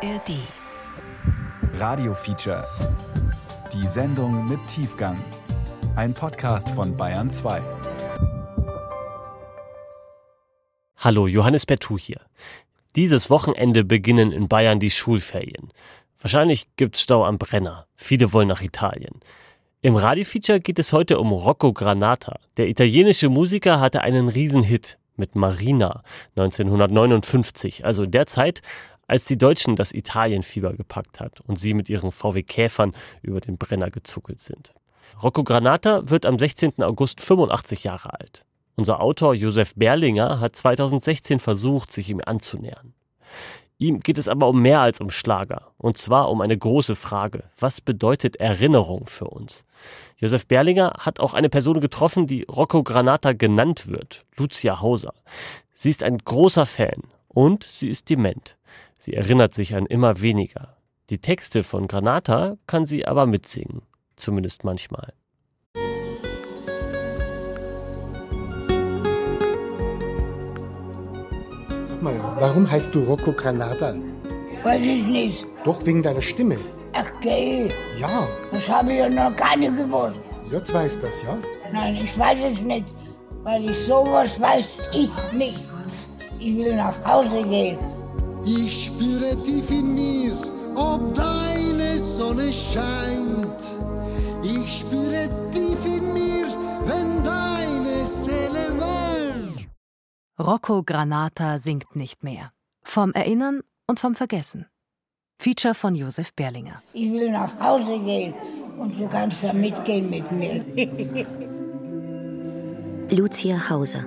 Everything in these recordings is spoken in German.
ARD. Radio Feature. Die Sendung mit Tiefgang. Ein Podcast von Bayern 2. Hallo, Johannes Bertou hier. Dieses Wochenende beginnen in Bayern die Schulferien. Wahrscheinlich gibt's Stau am Brenner. Viele wollen nach Italien. Im Radiofeature geht es heute um Rocco Granata. Der italienische Musiker hatte einen Riesenhit mit Marina 1959, also der Zeit, als die Deutschen das Italienfieber gepackt hat und sie mit ihren VW Käfern über den Brenner gezuckelt sind. Rocco Granata wird am 16. August 85 Jahre alt. Unser Autor Josef Berlinger hat 2016 versucht, sich ihm anzunähern. Ihm geht es aber um mehr als um Schlager. Und zwar um eine große Frage. Was bedeutet Erinnerung für uns? Josef Berlinger hat auch eine Person getroffen, die Rocco Granata genannt wird. Lucia Hauser. Sie ist ein großer Fan und sie ist dement. Sie erinnert sich an immer weniger. Die Texte von Granata kann sie aber mitsingen. Zumindest manchmal. Sag mal, warum heißt du Rocco Granata? Weiß ich nicht. Doch wegen deiner Stimme. Ach, geh. Ja, Das habe ich ja noch gar nicht gewusst. jetzt weiß das, ja? Nein, ich weiß es nicht. Weil ich sowas weiß ich nicht. Ich will nach Hause gehen. Ich spüre tief in mir, ob deine Sonne scheint. Ich spüre tief in mir, wenn deine Seele weint. Rocco Granata singt nicht mehr. Vom Erinnern und vom Vergessen. Feature von Josef Berlinger. Ich will nach Hause gehen. Und du kannst da mitgehen mit mir. Lucia Hauser,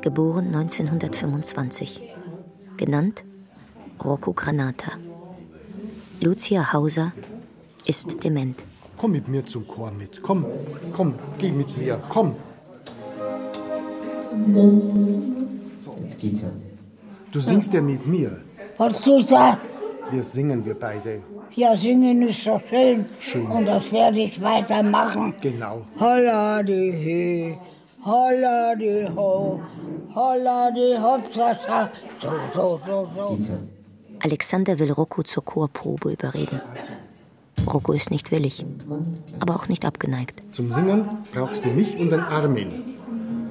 geboren 1925, genannt Rocco Granata. Lucia Hauser ist dement. Komm mit mir zum Chor mit. Komm, komm, geh mit mir. Komm. Du singst ja mit mir. Was tust du da? Wir singen wir beide. Ja, singen ist doch schön. Schön. Und das werde ich weitermachen. Genau. Holla die He, holla die Ho, holla die Hopsasa. So, so, so, so. Alexander will Rocco zur Chorprobe überreden. Rocco ist nicht willig, aber auch nicht abgeneigt. Zum Singen brauchst du mich und den Armin.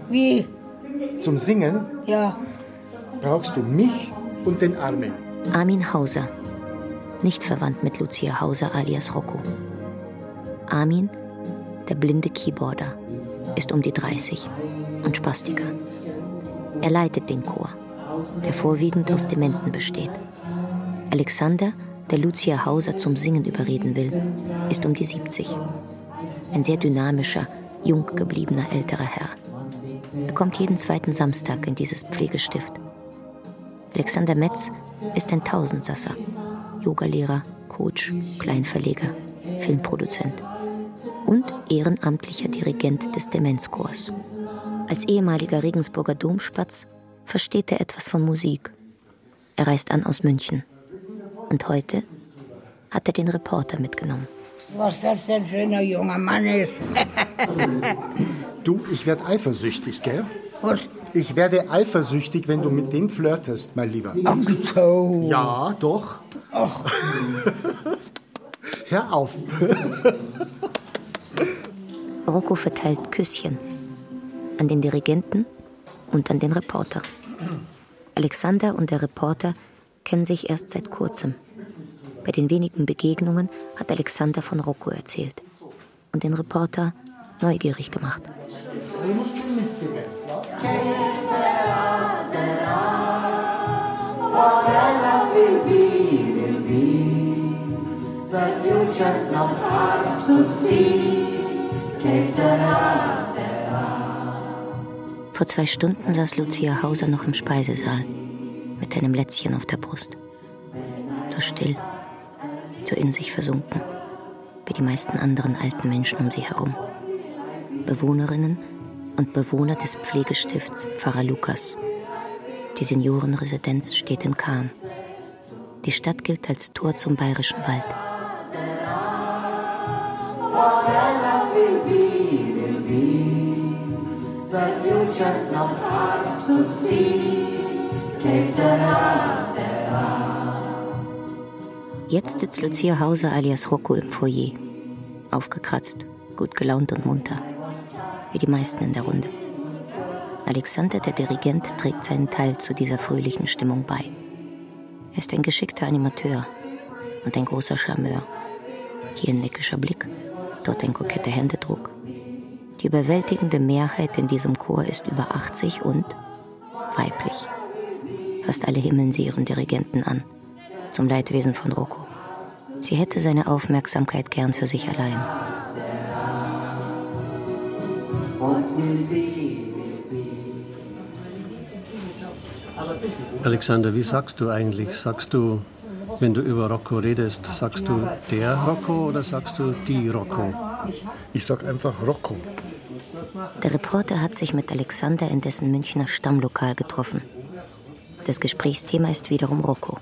Wie? Zum Singen Ja, brauchst du mich und den Armin. Armin Hauser, nicht verwandt mit Lucia Hauser alias Rocco. Armin, der blinde Keyboarder, ist um die 30 und Spastiker. Er leitet den Chor, der vorwiegend aus Dementen besteht. Alexander, der Lucia Hauser zum Singen überreden will, ist um die 70. Ein sehr dynamischer, jung gebliebener älterer Herr. Er kommt jeden zweiten Samstag in dieses Pflegestift. Alexander Metz ist ein Tausendsasser, Yogalehrer, Coach, Kleinverleger, Filmproduzent und ehrenamtlicher Dirigent des Demenzchors. Als ehemaliger Regensburger Domspatz versteht er etwas von Musik. Er reist an aus München. Und heute hat er den Reporter mitgenommen. was das für ein schöner junger Mann ist. Du, ich werde eifersüchtig, gell? Was? Ich werde eifersüchtig, wenn du mit dem flirtest, mein Lieber. Ach so. Ja, doch. Hör auf. Rocco verteilt Küsschen an den Dirigenten und an den Reporter. Alexander und der Reporter kennen sich erst seit kurzem. Bei den wenigen Begegnungen hat Alexander von Rocco erzählt und den Reporter neugierig gemacht. Du musst schon mitsingen. Vor zwei Stunden saß Lucia Hauser noch im Speisesaal mit einem Lätzchen auf der Brust. So still, so in sich versunken, wie die meisten anderen alten Menschen um sie herum. Bewohnerinnen und Bewohner des Pflegestifts Pfarrer Lukas. Die Seniorenresidenz steht in Cham. Die Stadt gilt als Tor zum Bayerischen Wald. Jetzt sitzt Lucia Hauser alias Rocco im Foyer. Aufgekratzt, gut gelaunt und munter. Wie die meisten in der Runde. Alexander, der Dirigent, trägt seinen Teil zu dieser fröhlichen Stimmung bei. Er ist ein geschickter Animateur und ein großer Charmeur. Hier ein neckischer Blick, dort ein koketter Händedruck. Die überwältigende Mehrheit in diesem Chor ist über 80 und weiblich. Fast alle himmeln sie ihren Dirigenten an, zum Leidwesen von Rocco. Sie hätte seine Aufmerksamkeit gern für sich allein. Alexander, wie sagst du eigentlich? Sagst du, wenn du über Rocco redest, sagst du der Rocco oder sagst du die Rocco? Ich sag einfach Rocco. Der Reporter hat sich mit Alexander in dessen Münchner Stammlokal getroffen. Das Gesprächsthema ist wiederum Rocco.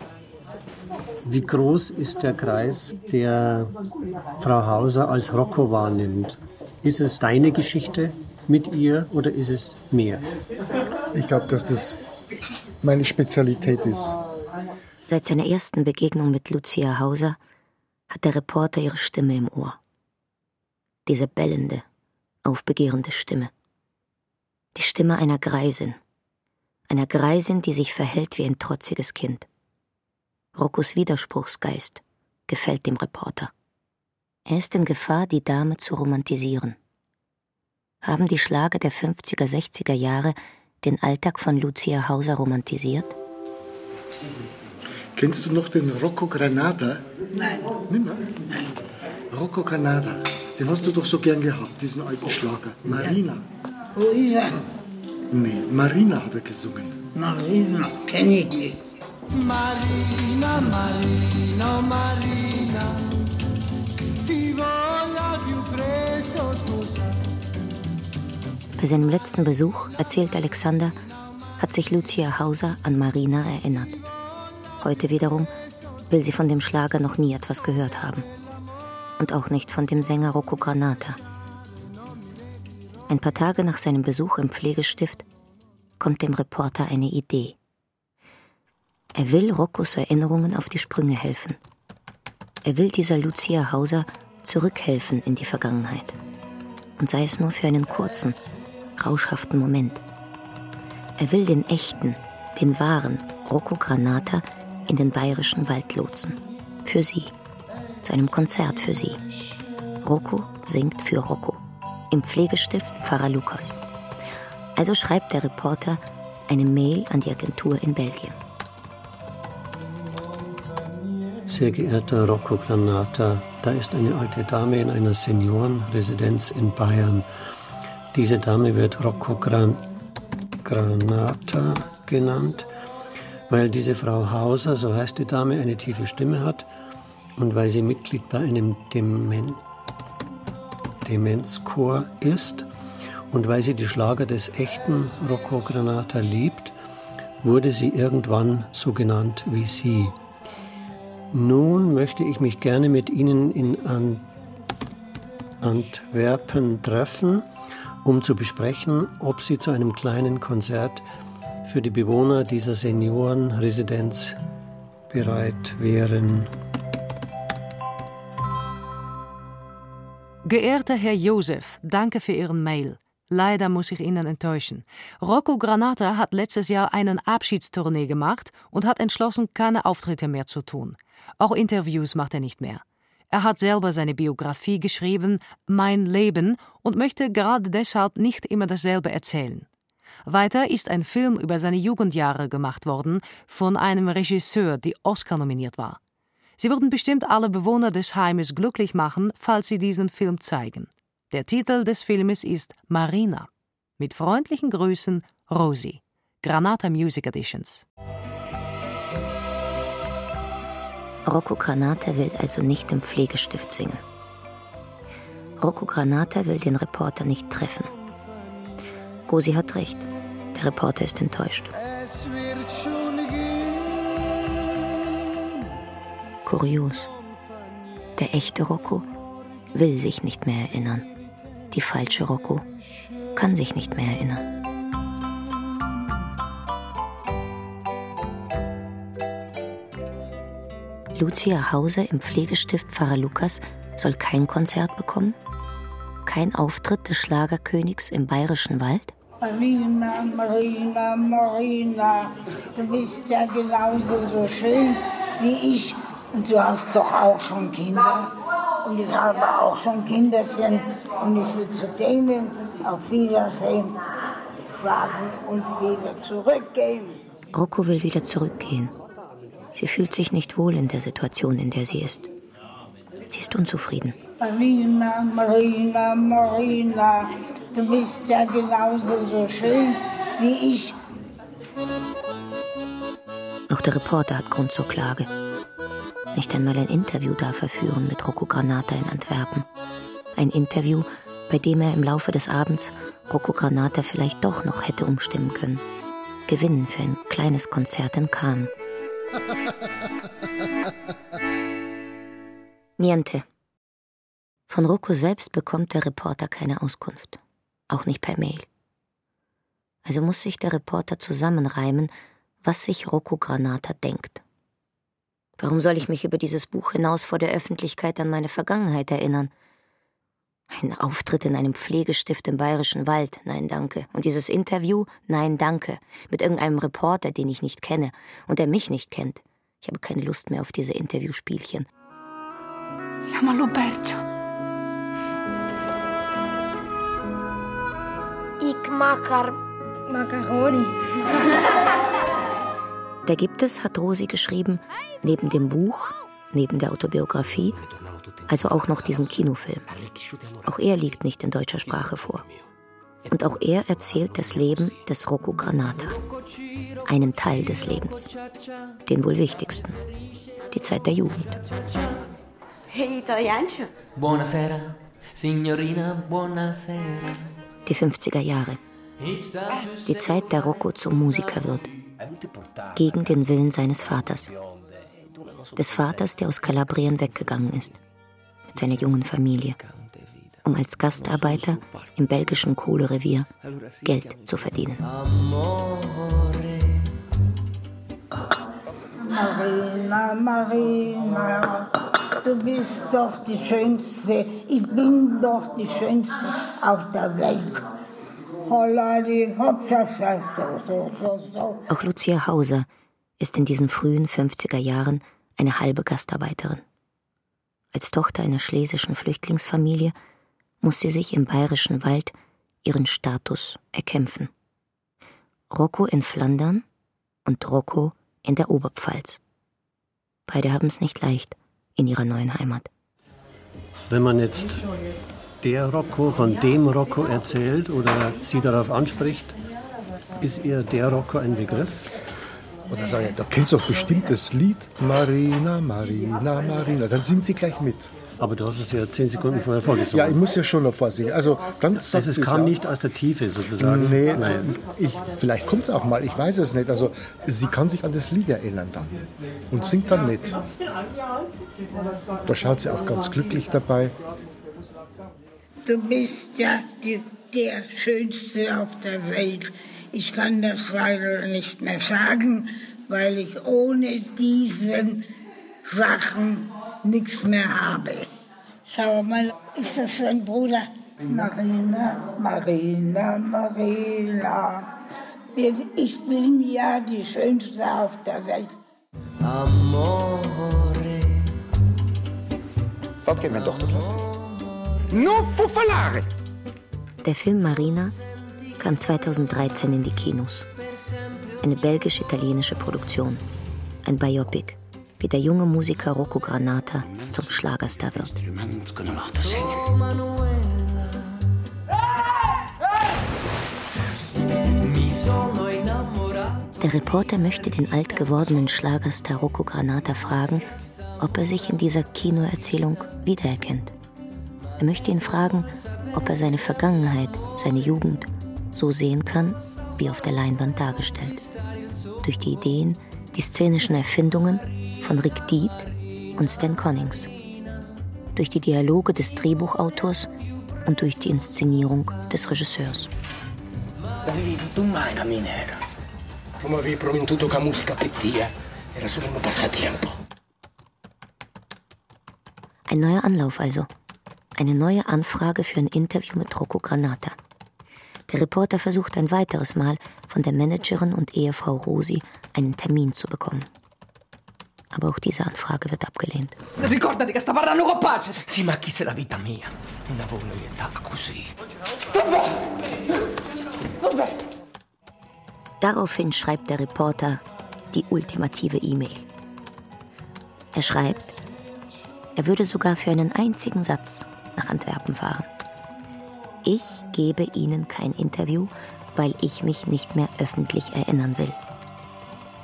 Wie groß ist der Kreis, der Frau Hauser als Rocco wahrnimmt? Ist es deine Geschichte mit ihr oder ist es mehr? Ich glaube, dass das meine Spezialität ist. Seit seiner ersten Begegnung mit Lucia Hauser hat der Reporter ihre Stimme im Ohr. Diese bellende, aufbegehrende Stimme. Die Stimme einer Greisin. Einer Greisin, die sich verhält wie ein trotziges Kind. Roccos Widerspruchsgeist gefällt dem Reporter. Er ist in Gefahr, die Dame zu romantisieren. Haben die Schlager der 50er, 60er Jahre den Alltag von Lucia Hauser romantisiert? Kennst du noch den Rocco Granata? Nein. Nimmer? Nein. Rocco Granata, den hast du doch so gern gehabt, diesen alten Schlager. Marina. Ist er? Nee, Marina hat er gesungen. Marina, kenne ich nicht. Marina, Marina, Marina, ti voglio più presto sposare. Bei seinem letzten Besuch, erzählt Alexander, hat sich Lucia Hauser an Marina erinnert. Heute wiederum will sie von dem Schlager noch nie etwas gehört haben. Und auch nicht von dem Sänger Rocco Granata. Ein paar Tage nach seinem Besuch im Pflegestift kommt dem Reporter eine Idee. Er will Roccos Erinnerungen auf die Sprünge helfen. Er will dieser Lucia Hauser zurückhelfen in die Vergangenheit. Und sei es nur für einen kurzen, rauschhaften Moment. Er will den echten, den wahren Rocco Granata in den bayerischen Wald lotsen. Für sie. Zu einem Konzert für sie. Rocco singt für Rocco. Im Pflegestift Pfarrer Lukas. Also schreibt der Reporter eine Mail an die Agentur in Belgien. Sehr geehrter Rocco Granata, da ist eine alte Dame in einer Seniorenresidenz in Bayern. Diese Dame wird Rocco Gran Granata genannt, weil diese Frau Hauser, so heißt die Dame, eine tiefe Stimme hat und weil sie Mitglied bei einem Demen Demenzchor ist und weil sie die Schlager des echten Rocco Granata liebt, wurde sie irgendwann so genannt wie sie. Nun möchte ich mich gerne mit Ihnen in An Antwerpen treffen, um zu besprechen, ob Sie zu einem kleinen Konzert für die Bewohner dieser Seniorenresidenz bereit wären. Geehrter Herr Josef, danke für Ihren Mail. Leider muss ich Ihnen enttäuschen. Rocco Granata hat letztes Jahr einen Abschiedstournee gemacht und hat entschlossen, keine Auftritte mehr zu tun. Auch Interviews macht er nicht mehr. Er hat selber seine Biografie geschrieben, Mein Leben, und möchte gerade deshalb nicht immer dasselbe erzählen. Weiter ist ein Film über seine Jugendjahre gemacht worden von einem Regisseur, der Oscar nominiert war. Sie würden bestimmt alle Bewohner des Heimes glücklich machen, falls sie diesen Film zeigen. Der Titel des Filmes ist Marina. Mit freundlichen Grüßen, Rosie. Granata Music Editions. Rocco Granata will also nicht im Pflegestift singen. Rocco Granata will den Reporter nicht treffen. Rosi hat recht. Der Reporter ist enttäuscht. Es wird schon gehen. Kurios. Der echte Rocco will sich nicht mehr erinnern. Die falsche Rocco kann sich nicht mehr erinnern. Lucia Hauser im Pflegestift Pfarrer Lukas soll kein Konzert bekommen? Kein Auftritt des Schlagerkönigs im bayerischen Wald? Marina, Marina, Marina, du bist ja genauso so schön wie ich. Und du hast doch auch schon Kinder. Und ich habe auch schon Kinderchen. Und ich will zu denen auf Wiedersehen sagen und wieder zurückgehen. Rocco will wieder zurückgehen. Sie fühlt sich nicht wohl in der Situation, in der sie ist. Sie ist unzufrieden. Marina, Marina, Marina, du bist ja genauso so schön wie ich. Auch der Reporter hat Grund zur Klage. Nicht einmal ein Interview darf er führen mit Rocco Granata in Antwerpen. Ein Interview, bei dem er im Laufe des Abends Rocco Granata vielleicht doch noch hätte umstimmen können. Gewinnen für ein kleines Konzert in Cannes. Niente. Von Rocco selbst bekommt der Reporter keine Auskunft. Auch nicht per Mail. Also muss sich der Reporter zusammenreimen, was sich Rocco Granata denkt. Warum soll ich mich über dieses Buch hinaus vor der Öffentlichkeit an meine Vergangenheit erinnern? Ein Auftritt in einem Pflegestift im Bayerischen Wald, nein danke. Und dieses Interview, nein danke. Mit irgendeinem Reporter, den ich nicht kenne und der mich nicht kennt. Ich habe keine Lust mehr auf diese Interviewspielchen. Chiamalo Bercio. Ich mag Macaroni. Da gibt es, hat Rosi geschrieben, neben dem Buch, neben der Autobiografie, also auch noch diesen Kinofilm. Auch er liegt nicht in deutscher Sprache vor. Und auch er erzählt das Leben des Rocco Granata. Einen Teil des Lebens. Den wohl wichtigsten. Die Zeit der Jugend. Hey, Italienchen. Buonasera, Signorina, buonasera. Die 50er Jahre. Die Zeit, der Rocco zum Musiker wird. Gegen den Willen seines Vaters. Des Vaters, der aus Kalabrien weggegangen ist. Mit seiner jungen Familie. Um als Gastarbeiter im belgischen Kohlerevier Geld zu verdienen. Marina, Marina, du bist doch die Schönste. Ich bin doch die Schönste auf der Welt. Auch Lucia Hauser ist in diesen frühen 50er Jahren eine halbe Gastarbeiterin. Als Tochter einer schlesischen Flüchtlingsfamilie muss sie sich im bayerischen Wald ihren Status erkämpfen. Rocco in Flandern und Rocco in der Oberpfalz. Beide haben es nicht leicht in ihrer neuen Heimat. Wenn man jetzt der Rocco von dem Rocco erzählt oder sie darauf anspricht, ist ihr der Rocco ein Begriff? Oder sag ich, da kennst du doch bestimmt das Lied Marina, Marina, Marina. Dann singt sie gleich mit. Aber du hast es ja zehn Sekunden vorher vorgesungen. Ja, ich muss ja schon noch vorsingen. Also dann das es kam nicht aus der Tiefe sozusagen. Nee, Nein. Ich, vielleicht kommt es auch mal, ich weiß es nicht. Also sie kann sich an das Lied erinnern dann und singt dann mit. Da schaut sie auch ganz glücklich dabei. Du bist ja die, der Schönste auf der Welt. Ich kann das leider nicht mehr sagen, weil ich ohne diesen Sachen nichts mehr habe. Schau mal, ist das sein Bruder? Marina, Marina, Marina. Ich bin ja die Schönste auf der Welt. Amore. Dort geht meine Tochter lassen. No fufalare! Der Film Marina kam 2013 in die Kinos. Eine belgisch-italienische Produktion. Ein Biopic, wie der junge Musiker Rocco Granata zum Schlagerstar wird. Der Reporter möchte den alt gewordenen Schlagerstar Rocco Granata fragen, ob er sich in dieser Kinoerzählung wiedererkennt. Er möchte ihn fragen, ob er seine Vergangenheit, seine Jugend so sehen kann, wie auf der Leinwand dargestellt. Durch die Ideen, die szenischen Erfindungen von Rick Deed und Stan Connings. Durch die Dialoge des Drehbuchautors und durch die Inszenierung des Regisseurs. L'avevi detto mai la minera. Come avevi promettuto che musica pettia era solo un passatempo. Ein neuer Anlauf also. Eine neue Anfrage für ein Interview mit Rocco Granata. Der Reporter versucht ein weiteres Mal, von der Managerin und Ehefrau Rosi einen Termin zu bekommen. Aber auch diese Anfrage wird abgelehnt. Ricordati che sta parlando con pace. Sì, ma chi se la vita mia? Voglio aiutare così. Daraufhin schreibt der Reporter die ultimative E-Mail. Er schreibt, er würde sogar für einen einzigen Satz nach Antwerpen fahren. Ich gebe Ihnen kein Interview, weil ich mich nicht mehr öffentlich erinnern will.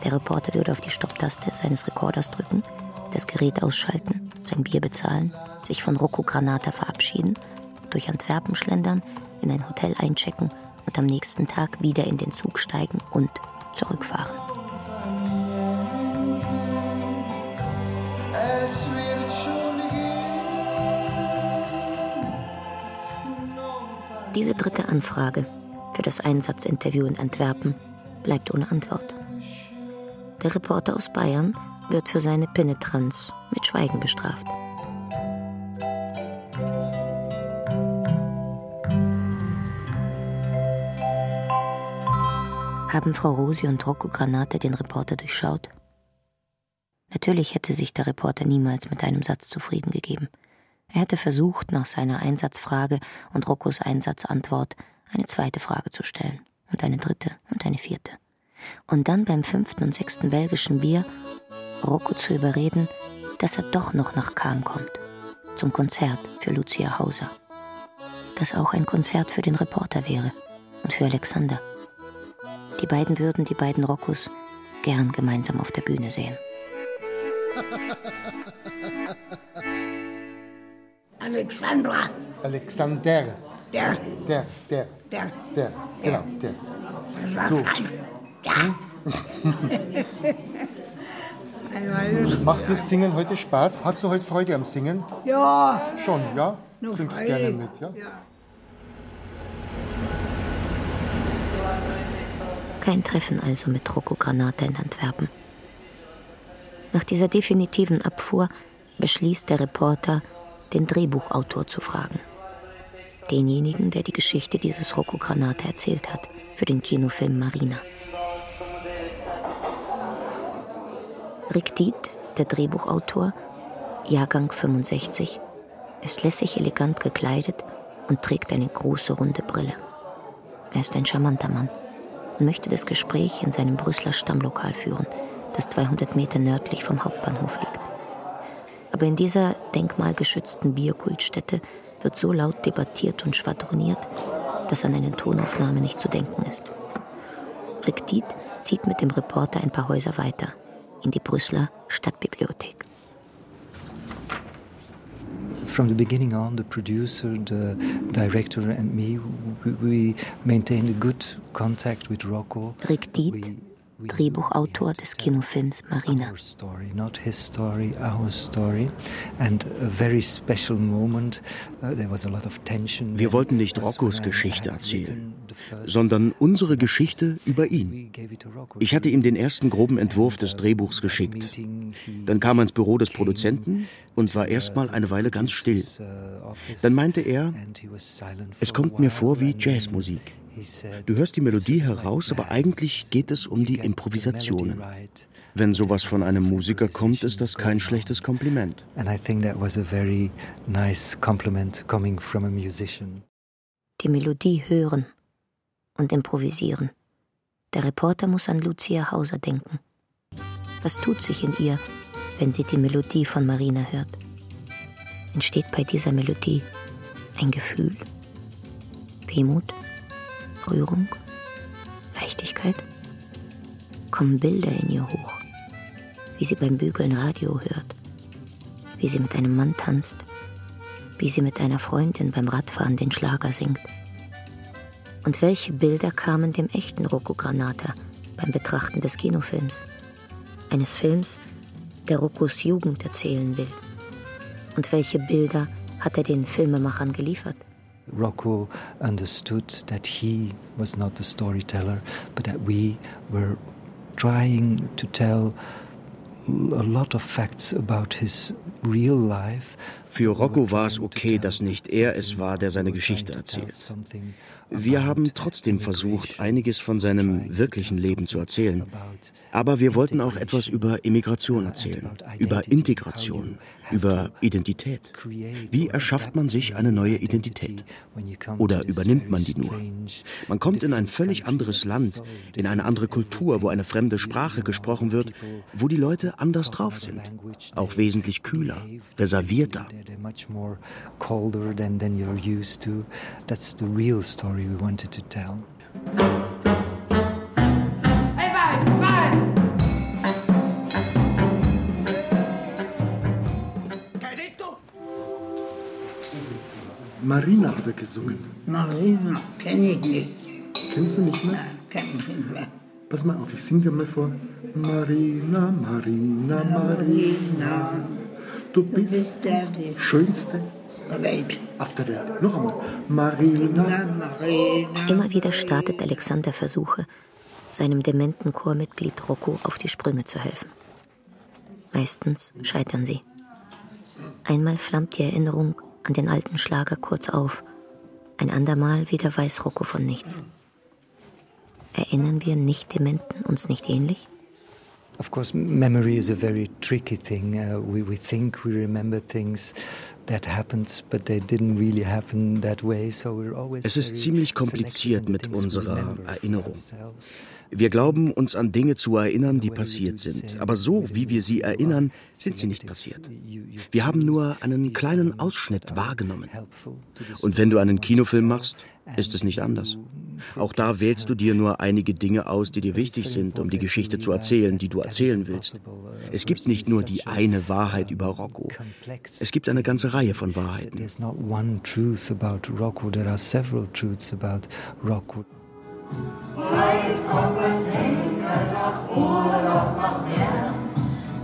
Der Reporter würde auf die Stopptaste seines Rekorders drücken, das Gerät ausschalten, sein Bier bezahlen, sich von Rocco Granata verabschieden, durch Antwerpen schlendern, in ein Hotel einchecken und am nächsten Tag wieder in den Zug steigen und zurückfahren. Diese dritte Anfrage für das Einsatzinterview in Antwerpen bleibt ohne Antwort. Der Reporter aus Bayern wird für seine Penetranz mit Schweigen bestraft. Haben Frau Rosi und Rocco Granate den Reporter durchschaut? Natürlich hätte sich der Reporter niemals mit einem Satz zufrieden gegeben. Er hätte versucht, nach seiner Einsatzfrage und Roccos Einsatzantwort eine zweite Frage zu stellen und eine dritte und eine vierte. Und dann beim fünften und sechsten belgischen Bier Rocco zu überreden, dass er doch noch nach Kam kommt, zum Konzert für Lucia Hauser. Das auch ein Konzert für den Reporter wäre und für Alexander. Die beiden würden die beiden Roccos gern gemeinsam auf der Bühne sehen. Alexandra. Alexander. Der. Der, der, Der. der, genau, der. Das Du. Ja. Einmal Macht dir Singen heute Spaß? Hast du heute Freude am Singen? Ja. Schon, ja? Noch Singst ei. gerne mit, ja? Kein Treffen also mit Rocco Granata in Antwerpen. Nach dieser definitiven Abfuhr beschließt der Reporter, den Drehbuchautor zu fragen. Denjenigen, der die Geschichte dieses Rocco Granata erzählt hat, für den Kinofilm Marina. Rick Diet, der Drehbuchautor, Jahrgang 65, ist lässig elegant gekleidet und trägt eine große runde Brille. Er ist ein charmanter Mann und möchte das Gespräch in seinem Brüsseler Stammlokal führen, das 200 Meter nördlich vom Hauptbahnhof liegt. Aber in dieser denkmalgeschützten Bierkultstätte wird so laut debattiert und schwadroniert, dass an eine Tonaufnahme nicht zu denken ist. Rick Diet zieht mit dem Reporter ein paar Häuser weiter, in die Brüsseler Stadtbibliothek. From the beginning on, the producer, the director, and me, we, maintained a good contact with Rocco. Rick Diet, Drehbuchautor des Kinofilms Marina. Story, not his story, our story. And a very special moment. Uh, there was a lot of tension. Wir wollten nicht Roccos Geschichte erzählen, sondern unsere Geschichte über ihn. Ich hatte ihm den ersten groben Entwurf des Drehbuchs geschickt. Dann kam er ins Büro des Produzenten und war erstmal eine Weile ganz still. Dann meinte er, es kommt mir vor wie Jazzmusik. Du hörst die Melodie heraus, aber eigentlich geht es um die Improvisationen. Wenn sowas von einem Musiker kommt, ist das kein schlechtes Kompliment. And I think that was a very nice compliment coming from a musician. Die Melodie hören und improvisieren. Der Reporter muss an Lucia Hauser denken. Was tut sich in ihr, wenn sie die Melodie von Marina hört? Entsteht bei dieser Melodie ein Gefühl? Wehmut? Rührung? Leichtigkeit? Kommen Bilder in ihr hoch, wie sie beim Bügeln Radio hört, wie sie mit einem Mann tanzt, wie sie mit einer Freundin beim Radfahren den Schlager singt. Und welche Bilder kamen dem echten Rocco Granata beim Betrachten des Kinofilms? Eines Films, der Roccos Jugend erzählen will. Und welche Bilder hat er den Filmemachern geliefert? Rocco understood that he was not the storyteller, but that we were trying to tell a lot of facts about his Für Rocco war es okay, dass nicht er es war, der seine Geschichte erzählt. Wir haben trotzdem versucht, einiges von seinem wirklichen Leben zu erzählen. Aber wir wollten auch etwas über Immigration erzählen, über Integration, über Identität. Wie erschafft man sich eine neue Identität? Oder übernimmt man die nur? Man kommt in ein völlig anderes Land, in eine andere Kultur, wo eine fremde Sprache gesprochen wird, wo die Leute anders drauf sind, auch wesentlich kühler, reservierter. That's the real story we wanted to tell. Marina hat er gesungen. Marina, kenne ich nicht. Kennst du nicht mehr? Nein, kenne ich nicht mehr. Pass mal auf, ich sing dir mal vor. Marina, Marina, Marina, du bist die schönste der Welt. Auf der Welt. Noch einmal. Marina. Marina. Immer wieder startet Alexander Versuche, seinem dementen Chormitglied Rocco auf die Sprünge zu helfen. Meistens scheitern sie. Einmal flammt die Erinnerung an den alten Schlager kurz auf, ein andermal wieder weiß Rocco von nichts. Erinnern wir Nicht-Dementen uns nicht ähnlich? Of course, memory is a very tricky thing. Uh, we, we think we remember things that happened, but they didn't really happen that way. So we're always es ist ziemlich kompliziert mit unserer Erinnerung. Wir glauben, uns an Dinge zu erinnern, die passiert sind. Aber so, wie wir sie erinnern, sind sie nicht passiert. Wir haben nur einen kleinen Ausschnitt wahrgenommen. Und wenn du einen Kinofilm machst, ist es nicht anders. Auch da wählst du dir nur einige Dinge aus, die dir wichtig sind, um die Geschichte zu erzählen, die du erzählen willst. Es gibt nicht nur die eine Wahrheit über Rocco. Es gibt eine ganze Reihe von Wahrheiten. Kommen Dinge nach Urlaub nach Meer,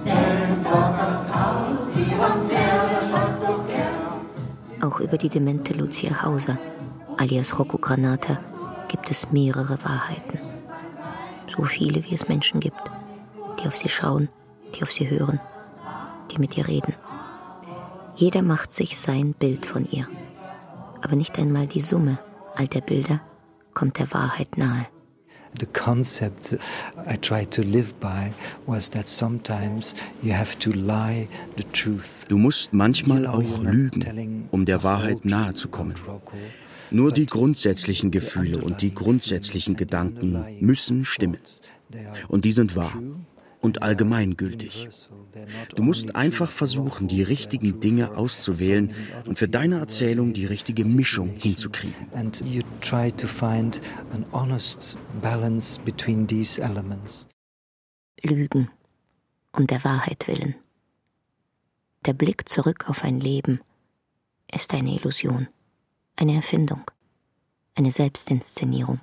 denn das Haus und der Stadt so gern. Auch über die demente Lucia Hauser, alias Rocco Granata, gibt es mehrere Wahrheiten. So viele, wie es Menschen gibt, die auf sie schauen, die auf sie hören, die mit ihr reden. Jeder macht sich sein Bild von ihr. Aber nicht einmal die Summe all der Bilder kommt der Wahrheit nahe. The concept I tried to live by was that sometimes you have to lie the truth. Du musst manchmal auch lügen, um der Wahrheit nahe zu kommen. Nur die grundsätzlichen Gefühle und die grundsätzlichen Gedanken müssen stimmen. Und die sind wahr und allgemeingültig. Du musst einfach versuchen, die richtigen Dinge auszuwählen und für deine Erzählung die richtige Mischung hinzukriegen. And you try to find an honest balance between these elements. Lügen, um der Wahrheit willen. Der Blick zurück auf ein Leben ist eine Illusion, eine Erfindung, eine Selbstinszenierung.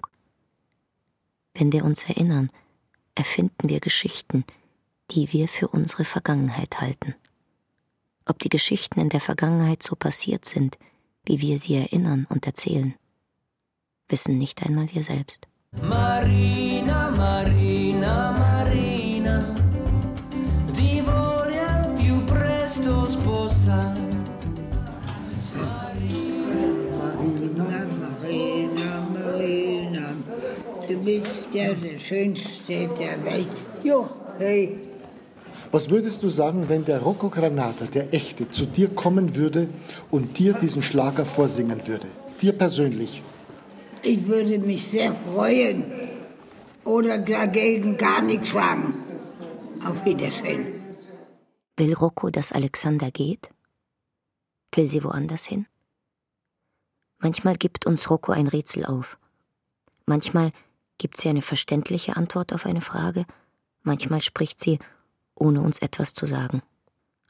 Wenn wir uns erinnern, erfinden wir Geschichten, die wir für unsere Vergangenheit halten. Ob die Geschichten in der Vergangenheit so passiert sind, wie wir sie erinnern und erzählen, wissen nicht einmal wir selbst. Marina, Marina, Marina, ti voglio più presto sposare. Bist ja der Schönste der Welt. Jo, hey. Was würdest du sagen, wenn der Rocco Granata, der Echte, zu dir kommen würde und dir diesen Schlager vorsingen würde? Dir persönlich? Ich würde mich sehr freuen oder dagegen gar nichts sagen. Auf Wiedersehen. Will Rocco, dass Alexander geht? Will sie woanders hin? Manchmal gibt uns Rocco ein Rätsel auf. Manchmal gibt sie eine verständliche Antwort auf eine Frage, manchmal spricht sie, ohne uns etwas zu sagen,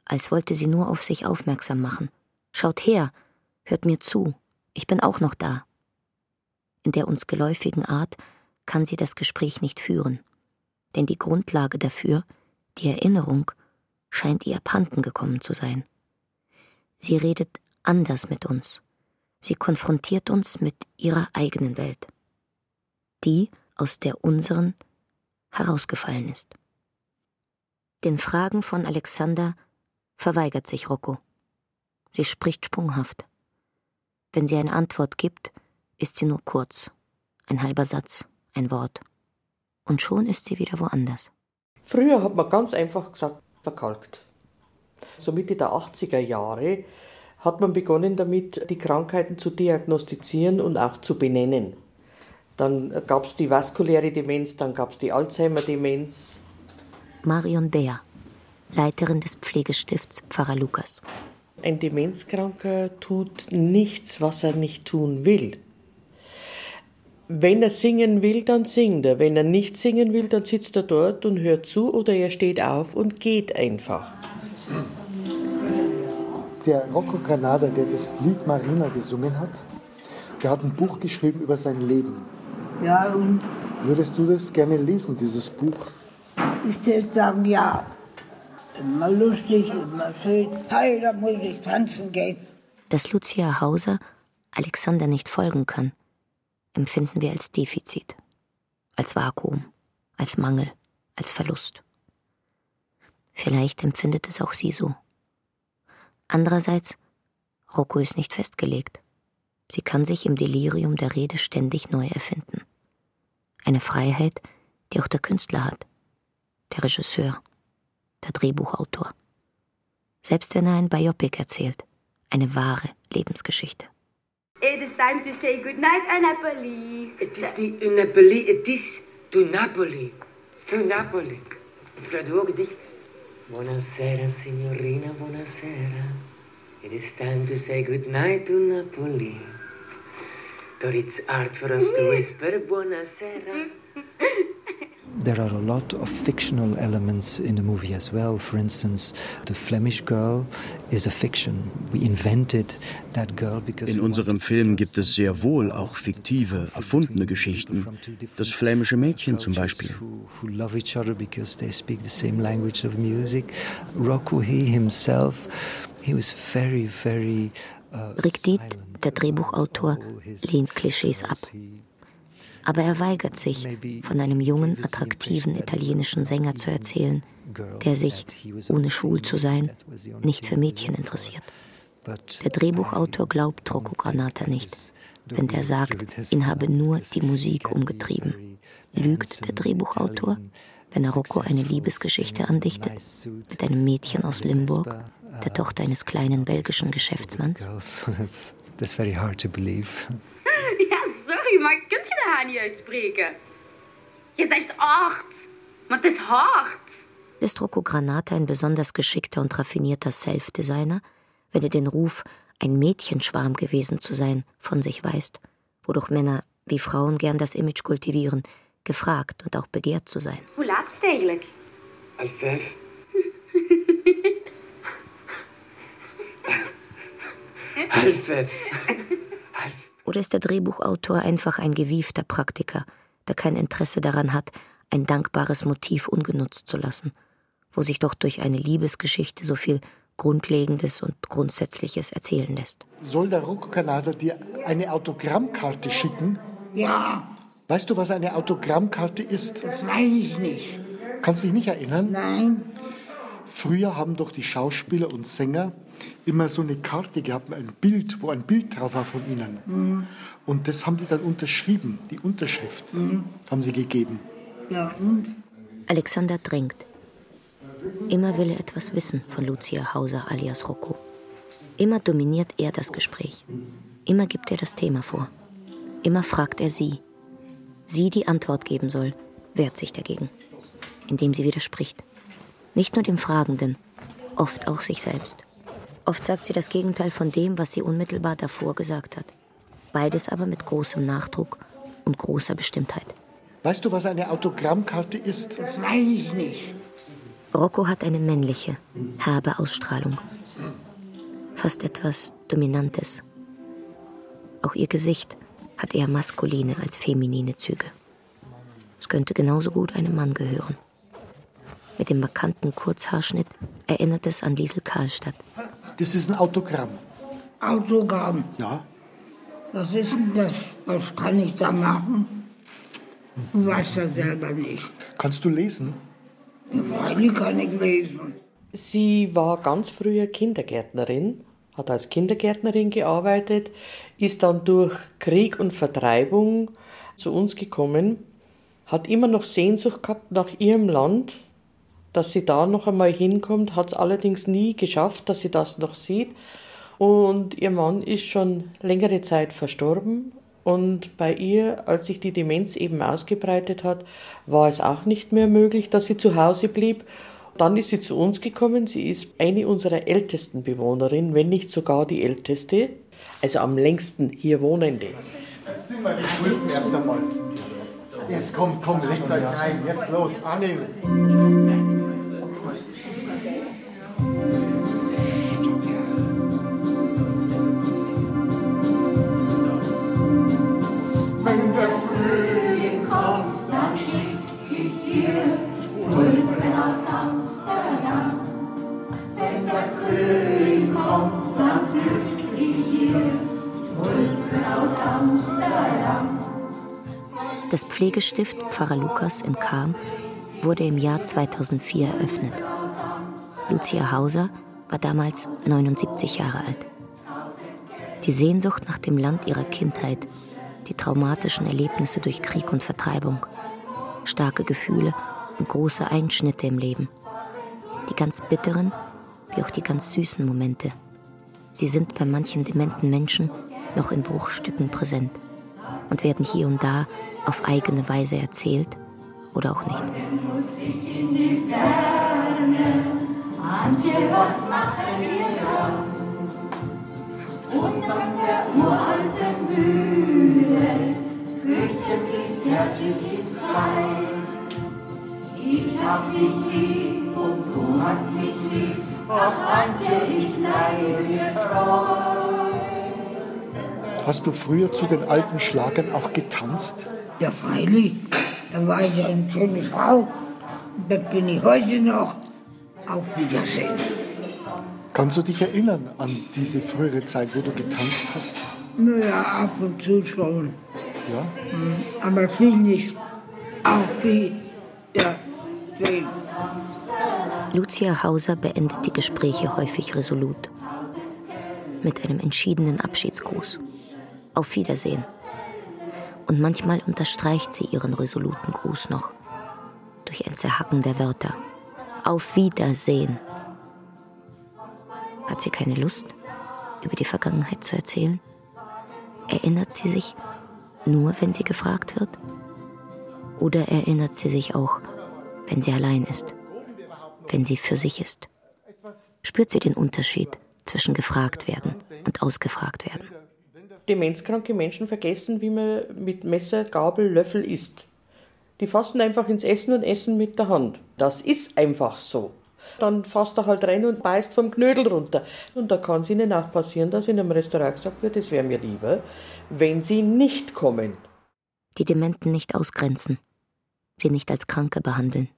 als wollte sie nur auf sich aufmerksam machen. Schaut her, hört mir zu, ich bin auch noch da. In der uns geläufigen Art kann sie das Gespräch nicht führen, denn die Grundlage dafür, die Erinnerung, scheint ihr abhanden gekommen zu sein. Sie redet anders mit uns. Sie konfrontiert uns mit ihrer eigenen Welt, die aus der unseren herausgefallen ist. Den Fragen von Alexander verweigert sich Rocco. Sie spricht sprunghaft. Wenn sie eine Antwort gibt, ist sie nur kurz. Ein halber Satz, ein Wort. Und schon ist sie wieder woanders. Früher hat man ganz einfach gesagt, verkalkt. So Mitte der 80er Jahre hat man begonnen damit, die Krankheiten zu diagnostizieren und auch zu benennen. Dann gab es die vaskuläre Demenz, dann gab es die Alzheimer-Demenz. Marion Bär, Leiterin des Pflegestifts Pfarrer Lukas. Ein Demenzkranker tut nichts, was er nicht tun will. Wenn er singen will, dann singt er. Wenn er nicht singen will, dann sitzt er dort und hört zu oder er steht auf und geht einfach. Der Rocco Granada, der das Lied Marina gesungen hat, der hat ein Buch geschrieben über sein Leben. Ja, und Würdest du das gerne lesen, dieses Buch? ich würde sagen, ja. Immer lustig, immer schön. Hey, da muss ich tanzen gehen. Dass Lucia Hauser Alexander nicht folgen kann, empfinden wir als Defizit, als Vakuum, als Mangel, als Verlust. Vielleicht empfindet es auch sie so. Andererseits, Rocco ist nicht festgelegt. Sie kann sich im Delirium der Rede ständig neu erfinden. Eine Freiheit, die auch der Künstler hat, der Regisseur, der Drehbuchautor. Selbst wenn er ein Biopic erzählt, eine wahre Lebensgeschichte. It is time to say goodnight, Napoli. Het is niet in Napoli, het is to Napoli. To Napoli. Het gerade ook dicht. Buonasera, signorina, buonasera. It is time to say goodnight to Napoli. But it's hard for us to whisper buonasera. There are a lot of fictional elements in the movie as well. For instance, the Flemish girl is a fiction. We invented that girl because In unserem Film gibt es sehr wohl auch fiktive, erfundene Geschichten. Das flämische Mädchen zum Beispiel. who love each other because they speak the same language of music. Rocco, he himself, he was very, very uh, Rigdit, der Drehbuchautor, lehnt Klischees ab. Aber er weigert sich, von einem jungen, attraktiven italienischen Sänger zu erzählen, der sich, ohne schwul zu sein, nicht für Mädchen interessiert. Der Drehbuchautor glaubt Rocco Granata nicht, wenn der sagt, ihn habe nur die Musik umgetrieben. Lügt der Drehbuchautor, wenn er Rocco eine Liebesgeschichte andichtet mit einem Mädchen aus Limburg, der Tochter eines kleinen belgischen Geschäftsmanns? That's, very hard to believe. Ja, sorry, maar kunt je de H niet uitspreken? Je zegt acht, maar het is hard. Ist Rocco Granata ein besonders geschickter und raffinierter Self-Designer, wenn er den Ruf, ein Mädchenschwarm gewesen zu sein, von sich weist, wodurch Männer wie Frauen gern das Image kultivieren, gefragt und auch begehrt zu sein? Hoe laat is het eigenlijk? Half vijf. Half vijf. Oder ist der Drehbuchautor einfach ein gewiefter Praktiker, der kein Interesse daran hat, ein dankbares Motiv ungenutzt zu lassen, wo sich doch durch eine Liebesgeschichte so viel Grundlegendes und Grundsätzliches erzählen lässt? Soll der Rocco Canada dir eine Autogrammkarte schicken? Ja, Weißt du, was eine Autogrammkarte ist? das weiß ich nicht. Kannst dich nicht erinnern? Nein. Früher haben doch die Schauspieler und Sänger immer so eine Karte gehabt, ein Bild, wo ein Bild drauf war von ihnen. Mhm. Und das haben die dann unterschrieben, die Unterschrift haben sie gegeben. Ja, und? Alexander drängt. Immer will er etwas wissen von Lucia Hauser alias Rocco. Immer dominiert er das Gespräch. Immer gibt er das Thema vor. Immer fragt er sie. Sie, die Antwort geben soll, wehrt sich dagegen, indem sie widerspricht. Nicht nur dem Fragenden, oft auch sich selbst. Oft sagt sie das Gegenteil von dem, was sie unmittelbar davor gesagt hat. Beides aber mit großem Nachdruck und großer Bestimmtheit. Weißt du, was eine Autogrammkarte ist? Das weiß ich nicht. Rocco hat eine männliche, herbe Ausstrahlung. Fast etwas Dominantes. Auch ihr Gesicht hat eher maskuline als feminine Züge. Es könnte genauso gut einem Mann gehören. Mit dem markanten Kurzhaarschnitt erinnert es an Liesel Karlstadt. Das ist ein Autogramm. Autogramm. Ja. Was ist denn das? Was kann ich da machen? Du weißt das selber nicht. Kannst du lesen? Freilich kann ich lesen. Sie war ganz früher Kindergärtnerin, hat als Kindergärtnerin gearbeitet, ist dann durch Krieg und Vertreibung zu uns gekommen, hat immer noch Sehnsucht gehabt nach ihrem Land, dass sie da noch einmal hinkommt, hat es allerdings nie geschafft, dass sie das noch sieht. Und ihr Mann ist schon längere Zeit verstorben. Und bei ihr, als sich die Demenz eben ausgebreitet hat, war es auch nicht mehr möglich, dass sie zu Hause blieb. Dann ist sie zu uns gekommen. Sie ist eine unserer ältesten Bewohnerinnen, wenn nicht sogar die älteste, also am längsten hier wohnende. Jetzt sind wir die Schulden erst einmal. Jetzt kommt, kommt, euch rein. Jetzt los, annehmen. Wenn der Frühling kommt, dann schick ich dir Tulpen aus Amsterdam. Wenn der Frühling kommt, dann pflück ich dir Tulpen aus Amsterdam. Das Pflegestift Pfarrer Lukas in Cham wurde im Jahr 2004 eröffnet. Lucia Hauser war damals 79 Jahre alt. Die Sehnsucht nach dem Land ihrer Kindheit die traumatischen Erlebnisse durch Krieg und Vertreibung, starke Gefühle und große Einschnitte im Leben. Die ganz bitteren wie auch die ganz süßen Momente. Sie sind bei manchen dementen Menschen noch in Bruchstücken präsent und werden hier und da auf eigene Weise erzählt oder auch nicht. Antje, was machen wir dann? Und an der uralten Mühle küssten sie zärtlich die zwei. Ich hab dich lieb und du hast mich lieb, ach Antje, ich bleibe dir treu. Hast du früher zu den alten Schlagern auch getanzt? Ja, freilich. Da war ich eine schöne Frau. Und das bin ich heute noch. Auf Wiedersehen. Kannst du dich erinnern an diese frühere Zeit, wo du getanzt hast? Naja, ab und zu schon. Ja? Hm, Aber viel nicht. Auch wie der Film. Lucia Hauser beendet die Gespräche häufig resolut. Mit einem entschiedenen Abschiedsgruß. Auf Wiedersehen. Und manchmal unterstreicht sie ihren resoluten Gruß noch. Durch ein Zerhacken der Wörter. Auf Wiedersehen. Hat sie keine Lust, über die Vergangenheit zu erzählen? Erinnert sie sich nur, wenn sie gefragt wird? Oder erinnert sie sich auch, wenn sie allein ist, wenn sie für sich ist? Spürt sie den Unterschied zwischen gefragt werden und ausgefragt werden? Demenzkranke Menschen vergessen, wie man mit Messer, Gabel, Löffel isst. Die fassen einfach ins Essen und essen mit der Hand. Das ist einfach so. Dann fasst er halt rein und beißt vom Knödel runter. Und da kann es ihnen auch passieren, dass in einem Restaurant gesagt wird, es wäre mir lieber, wenn sie nicht kommen. Die Dementen nicht ausgrenzen, sie nicht als Kranke behandeln,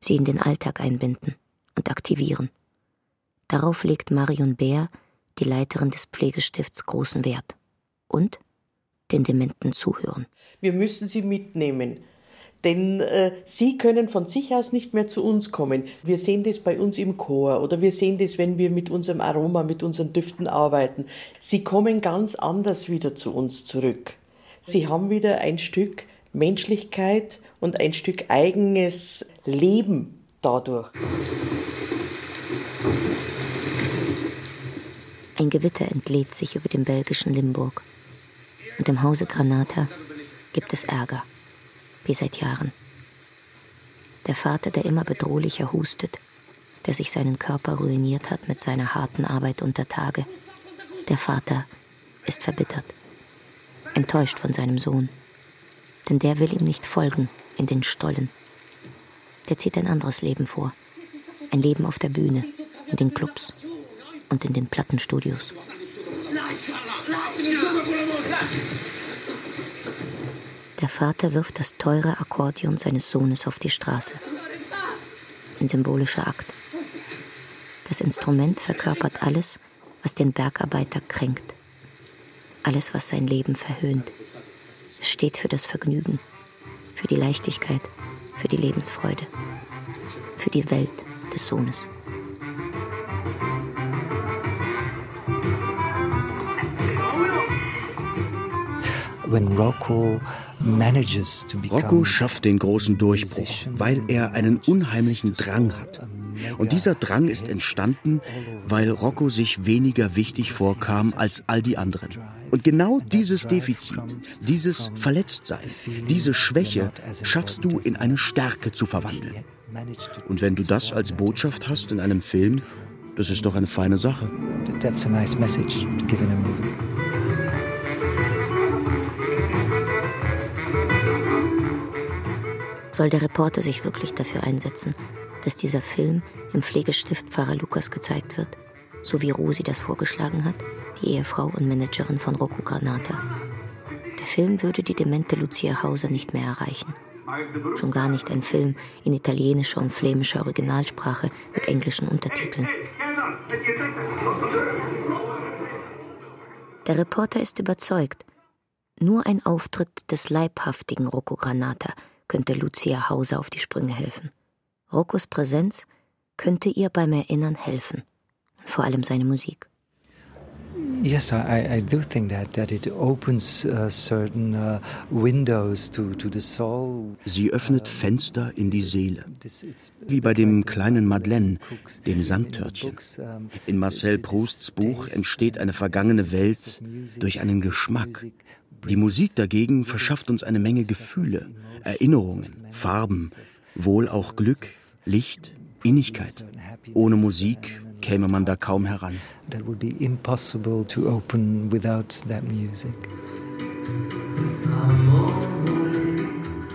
sie in den Alltag einbinden und aktivieren. Darauf legt Marion Bär, die Leiterin des Pflegestifts, großen Wert. Und den Dementen zuhören. Wir müssen sie mitnehmen. Denn äh, sie können von sich aus nicht mehr zu uns kommen. Wir sehen das bei uns im Chor oder wir sehen das, wenn wir mit unserem Aroma, mit unseren Düften arbeiten. Sie kommen ganz anders wieder zu uns zurück. Sie haben wieder ein Stück Menschlichkeit und ein Stück eigenes Leben dadurch. Ein Gewitter entlädt sich über dem belgischen Limburg. Und im Hause Granata gibt es Ärger, wie seit Jahren. Der Vater, der immer bedrohlicher hustet, der sich seinen Körper ruiniert hat mit seiner harten Arbeit unter Tage. Der Vater ist verbittert, enttäuscht von seinem Sohn, denn der will ihm nicht folgen in den Stollen. Der zieht ein anderes Leben vor, ein Leben auf der Bühne, in den Clubs und in den Plattenstudios. Der Vater wirft das teure Akkordeon seines Sohnes auf die Straße. Ein symbolischer Akt. Das Instrument verkörpert alles, was den Bergarbeiter kränkt. Alles, was sein Leben verhöhnt. Es steht für das Vergnügen, für die Leichtigkeit, für die Lebensfreude, für die Welt des Sohnes. When Rocco Rocco schafft den großen Durchbruch, weil er einen unheimlichen Drang hat. Und dieser Drang ist entstanden, weil Rocco sich weniger wichtig vorkam als all die anderen. Und genau dieses Defizit, dieses Verletztsein, diese Schwäche schaffst du in eine Stärke zu verwandeln. Und wenn du das als Botschaft hast in einem Film, das ist doch eine feine Sache. That's a nice message to give in a movie. Soll der Reporter sich wirklich dafür einsetzen, dass dieser Film im Pflegestift Pfarrer Lukas gezeigt wird, so wie Rosi das vorgeschlagen hat, die Ehefrau und Managerin von Rocco Granata. Der Film würde die demente Lucia Hauser nicht mehr erreichen. Schon gar nicht ein Film in italienischer und flämischer Originalsprache mit englischen Untertiteln. Der Reporter ist überzeugt, nur ein Auftritt des leibhaftigen Rocco Granata könnte Lucia Hauser auf die Sprünge helfen. Roccos Präsenz könnte ihr beim Erinnern helfen. Vor allem seine Musik. Yes, I, I do think that, that it opens uh, certain uh, windows to, to the soul. Sie öffnet Fenster in die Seele. Wie bei dem kleinen Madeleine, dem Sandtörtchen. In Marcel Prousts Buch entsteht eine vergangene Welt durch einen Geschmack. Die Musik dagegen verschafft uns eine Menge Gefühle, Erinnerungen, Farben, wohl auch Glück, Licht, Innigkeit. Ohne Musik käme man da kaum heran. That would be impossible to open without that music.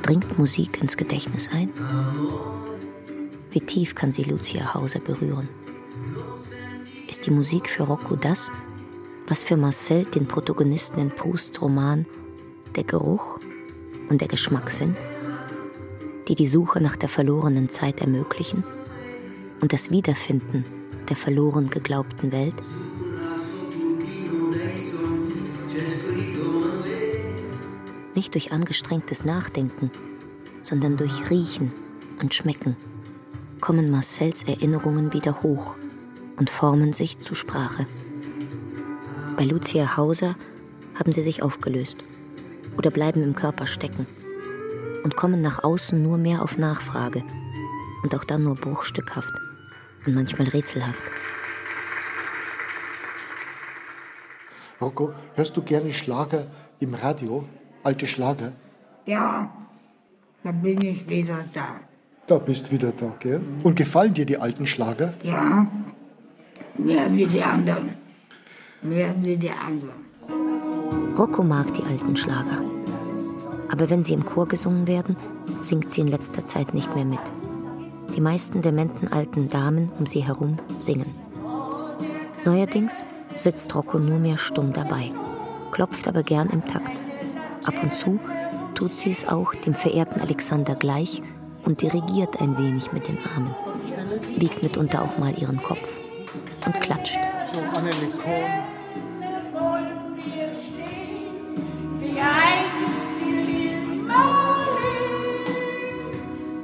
Dringt Musik ins Gedächtnis ein? Wie tief kann sie Lucia Hauser berühren? Ist die Musik für Rocco das, was für Marcel, den Protagonisten in Prousts Roman, der Geruch und der Geschmack sind, die die Suche nach der verlorenen Zeit ermöglichen und das Wiederfinden der verloren geglaubten Welt? Nicht durch angestrengtes Nachdenken, sondern durch Riechen und Schmecken kommen Marcells Erinnerungen wieder hoch und formen sich zu Sprache. Bei Lucia Hauser haben sie sich aufgelöst oder bleiben im Körper stecken und kommen nach außen nur mehr auf Nachfrage und auch dann nur bruchstückhaft und manchmal rätselhaft. Rocco, hörst du gerne Schlager im Radio? Alte Schlager? Ja, da bin ich wieder da. Da bist wieder da, gell? Und gefallen dir die alten Schlager? Ja, mehr wie die anderen. Mehr wie die anderen. Rocco mag die alten Schlager. Aber wenn sie im Chor gesungen werden, singt sie in letzter Zeit nicht mehr mit. Die meisten dementen alten Damen um sie herum singen. Neuerdings sitzt Rocco nur mehr stumm dabei, klopft aber gern im Takt. Ab und zu tut sie es auch dem verehrten Alexander gleich und dirigiert ein wenig mit den Armen, biegt mitunter auch mal ihren Kopf und klatscht. So, Annelie, komm. Wie einst die Lilmali,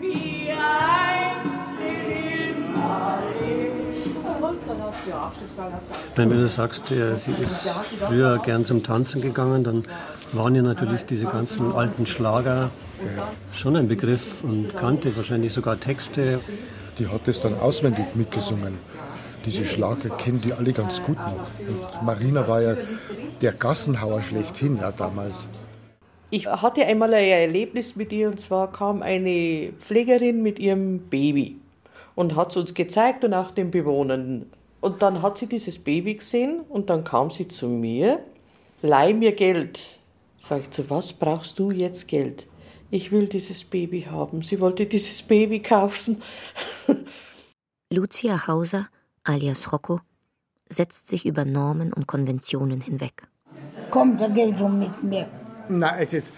wie einst die Lilmali. Wenn du sagst, sie ist früher gern zum Tanzen gegangen, dann waren ja natürlich diese ganzen alten Schlager schon ein Begriff und kannte wahrscheinlich sogar Texte. Die hat es dann auswendig mitgesungen. Diese Schlager kennen die alle ganz gut noch. Und Marina war ja der Gassenhauer schlechthin ja, damals. Ich hatte einmal ein Erlebnis mit ihr und zwar kam eine Pflegerin mit ihrem Baby und hat es uns gezeigt und auch den Bewohnern. Und dann hat sie dieses Baby gesehen und dann kam sie zu mir, leih mir Geld. Sag ich, zu was brauchst du jetzt Geld? Ich will dieses Baby haben. Sie wollte dieses Baby kaufen. Lucia Hauser, alias Rocco, setzt sich über Normen und Konventionen hinweg. Komm, dann geh du mit mir. Nein, also, jetzt,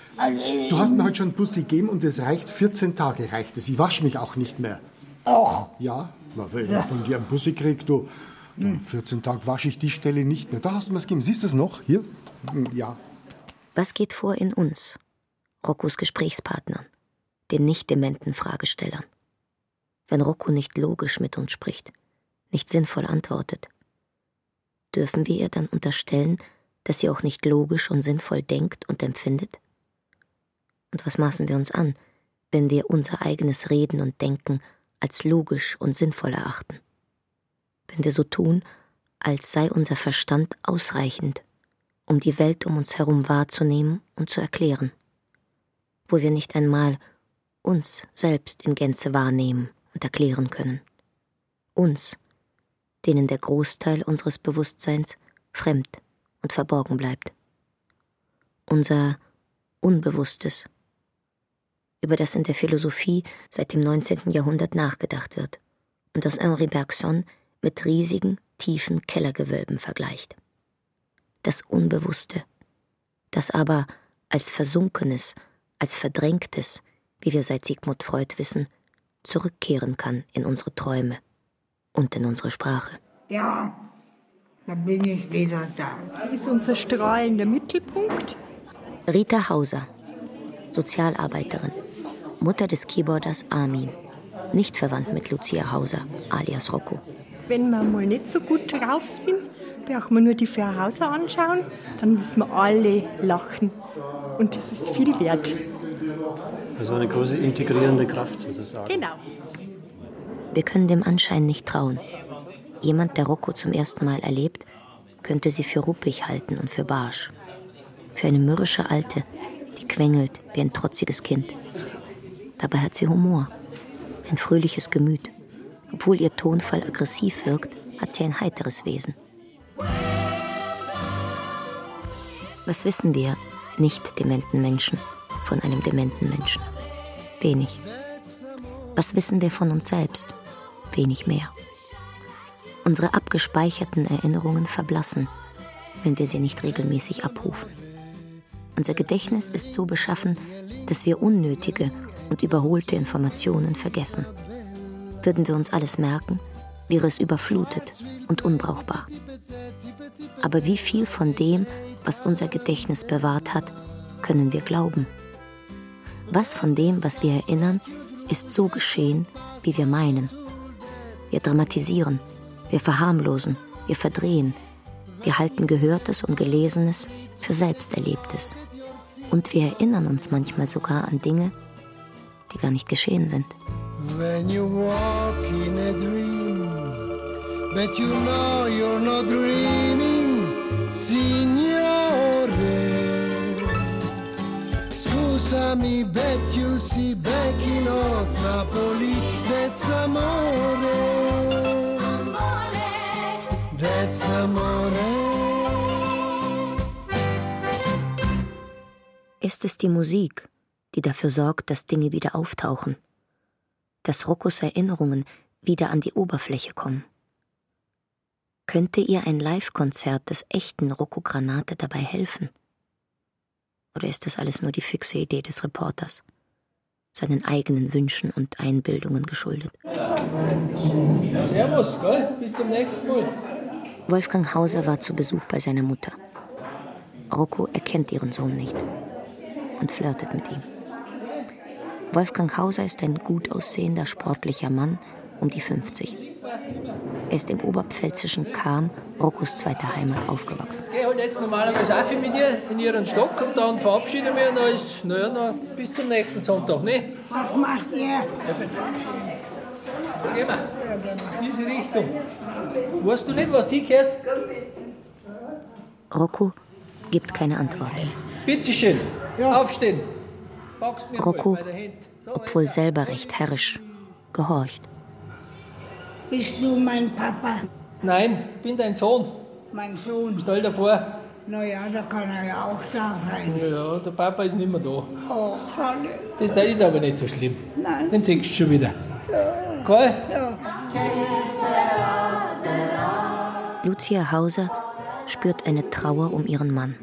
du hast mir heute schon einen Bus gegeben und es reicht 14 Tage reicht es. Ich wasche mich auch nicht mehr. Och. Ja, na, wenn ich von dir einen Bussi krieg, du, du 14 Tage wasche ich die Stelle nicht mehr. Da hast du mir es gegeben. Siehst du es noch? Hier? Hm, Ja. Was geht vor in uns, Roccos Gesprächspartnern, den nicht dementen Fragestellern? Wenn Rocco nicht logisch mit uns spricht, nicht sinnvoll antwortet, dürfen wir ihr dann unterstellen, dass sie auch nicht logisch und sinnvoll denkt und empfindet? Und was maßen wir uns an, wenn wir unser eigenes Reden und Denken als logisch und sinnvoll erachten? Wenn wir so tun, als sei unser Verstand ausreichend, um die Welt um uns herum wahrzunehmen und zu erklären, wo wir nicht einmal uns selbst in Gänze wahrnehmen und erklären können. Uns, denen der Großteil unseres Bewusstseins fremd und verborgen bleibt. Unser Unbewusstes, über das in der Philosophie seit dem 19. Jahrhundert nachgedacht wird und das Henri Bergson mit riesigen, tiefen Kellergewölben vergleicht. Das Unbewusste, das aber als Versunkenes, als Verdrängtes, wie wir seit Sigmund Freud wissen, zurückkehren kann in unsere Träume und in unsere Sprache. Ja, da bin ich wieder da. Sie ist unser strahlender Mittelpunkt. Rita Hauser, Sozialarbeiterin, Mutter des Keyboarders Armin, nicht verwandt mit Lucia Hauser, alias Rocco. Wenn wir mal nicht so gut drauf sind, brauchen wir nur die Frau Hauser anschauen, dann müssen wir alle lachen. Und das ist viel wert. Also eine große integrierende Kraft sozusagen. Genau. Wir können dem Anschein nicht trauen. Jemand, der Rocco zum ersten Mal erlebt, könnte sie für ruppig halten und für barsch. Für eine mürrische Alte, die quengelt wie ein trotziges Kind. Dabei hat sie Humor, ein fröhliches Gemüt. Obwohl ihr Tonfall aggressiv wirkt, hat sie ein heiteres Wesen. Was wissen wir, nicht dementen Menschen, von einem dementen Menschen? Wenig. Was wissen wir von uns selbst? Wenig mehr. Unsere abgespeicherten Erinnerungen verblassen, wenn wir sie nicht regelmäßig abrufen. Unser Gedächtnis ist so beschaffen, dass wir unnötige und überholte Informationen vergessen. Würden wir uns alles merken, wäre es überflutet und unbrauchbar. Aber wie viel von dem, was unser Gedächtnis bewahrt hat, können wir glauben? Was von dem, was wir erinnern, ist so geschehen, wie wir meinen? Wir dramatisieren, wir verharmlosen, wir verdrehen, wir halten Gehörtes und Gelesenes für Selbsterlebtes. Und wir erinnern uns manchmal sogar an Dinge, die gar nicht geschehen sind. When you walk in a dream, but you know you're not dreaming, signore. Scusami, in old Napoli, that's amore. Ist es die Musik, die dafür sorgt, dass Dinge wieder auftauchen? Dass Roccos Erinnerungen wieder an die Oberfläche kommen? Könnte ihr ein Live-Konzert des echten Rocco Granate dabei helfen? Oder ist das alles nur die fixe Idee des Reporters, seinen eigenen Wünschen und Einbildungen geschuldet? Servus, gell? Bis zum nächsten Mal. Wolfgang Hauser war zu Besuch bei seiner Mutter. Rocco erkennt ihren Sohn nicht und flirtet mit ihm. Wolfgang Hauser ist ein gut aussehender, sportlicher Mann um die 50. Er ist im oberpfälzischen Cham, Roccos zweiter Heimat, aufgewachsen. Ich gehe halt jetzt normalerweise auch mit ihr in ihren Stock und dann verabschiede ich mich und dann ist, naja, na, bis zum nächsten Sonntag, ne? Was macht ihr? Da gehen wir. Diese Richtung. Weißt du nicht, was du hingehst? Rocco gibt keine Antwort. Bitteschön, aufstehen. Packst mich Rocco, obwohl selber recht herrisch, gehorcht. Bist du mein Papa? Nein, ich bin dein Sohn. Mein Sohn? Stell dir vor. Na ja, da kann er ja auch da sein. Ja, der Papa ist nicht mehr da. Oh, schade. Das da ist aber nicht so schlimm. Nein. Den siehst du schon wieder. Gell? Ja. Lucia Hauser spürt eine Trauer um ihren Mann,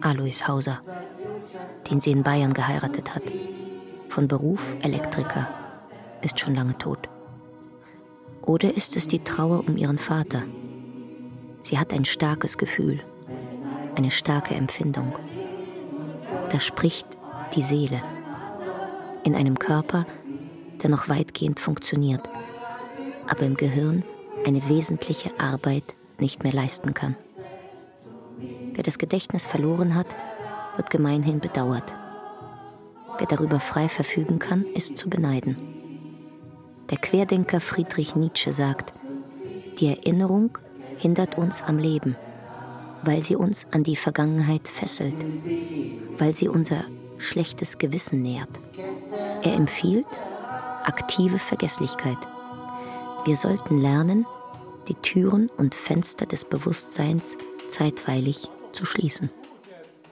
Alois Hauser, den sie in Bayern geheiratet hat. Von Beruf Elektriker, ist schon lange tot. Oder ist es die Trauer um ihren Vater? Sie hat ein starkes Gefühl, eine starke Empfindung. Da spricht die Seele in einem Körper, der noch weitgehend funktioniert, aber im Gehirn eine wesentliche Arbeit nicht mehr leisten kann. Wer das Gedächtnis verloren hat, wird gemeinhin bedauert. Wer darüber frei verfügen kann, ist zu beneiden. Der Querdenker Friedrich Nietzsche sagt, die Erinnerung hindert uns am Leben, weil sie uns an die Vergangenheit fesselt, weil sie unser schlechtes Gewissen nährt. Er empfiehlt aktive Vergesslichkeit. Wir sollten lernen, die Türen und Fenster des Bewusstseins zeitweilig zu schließen.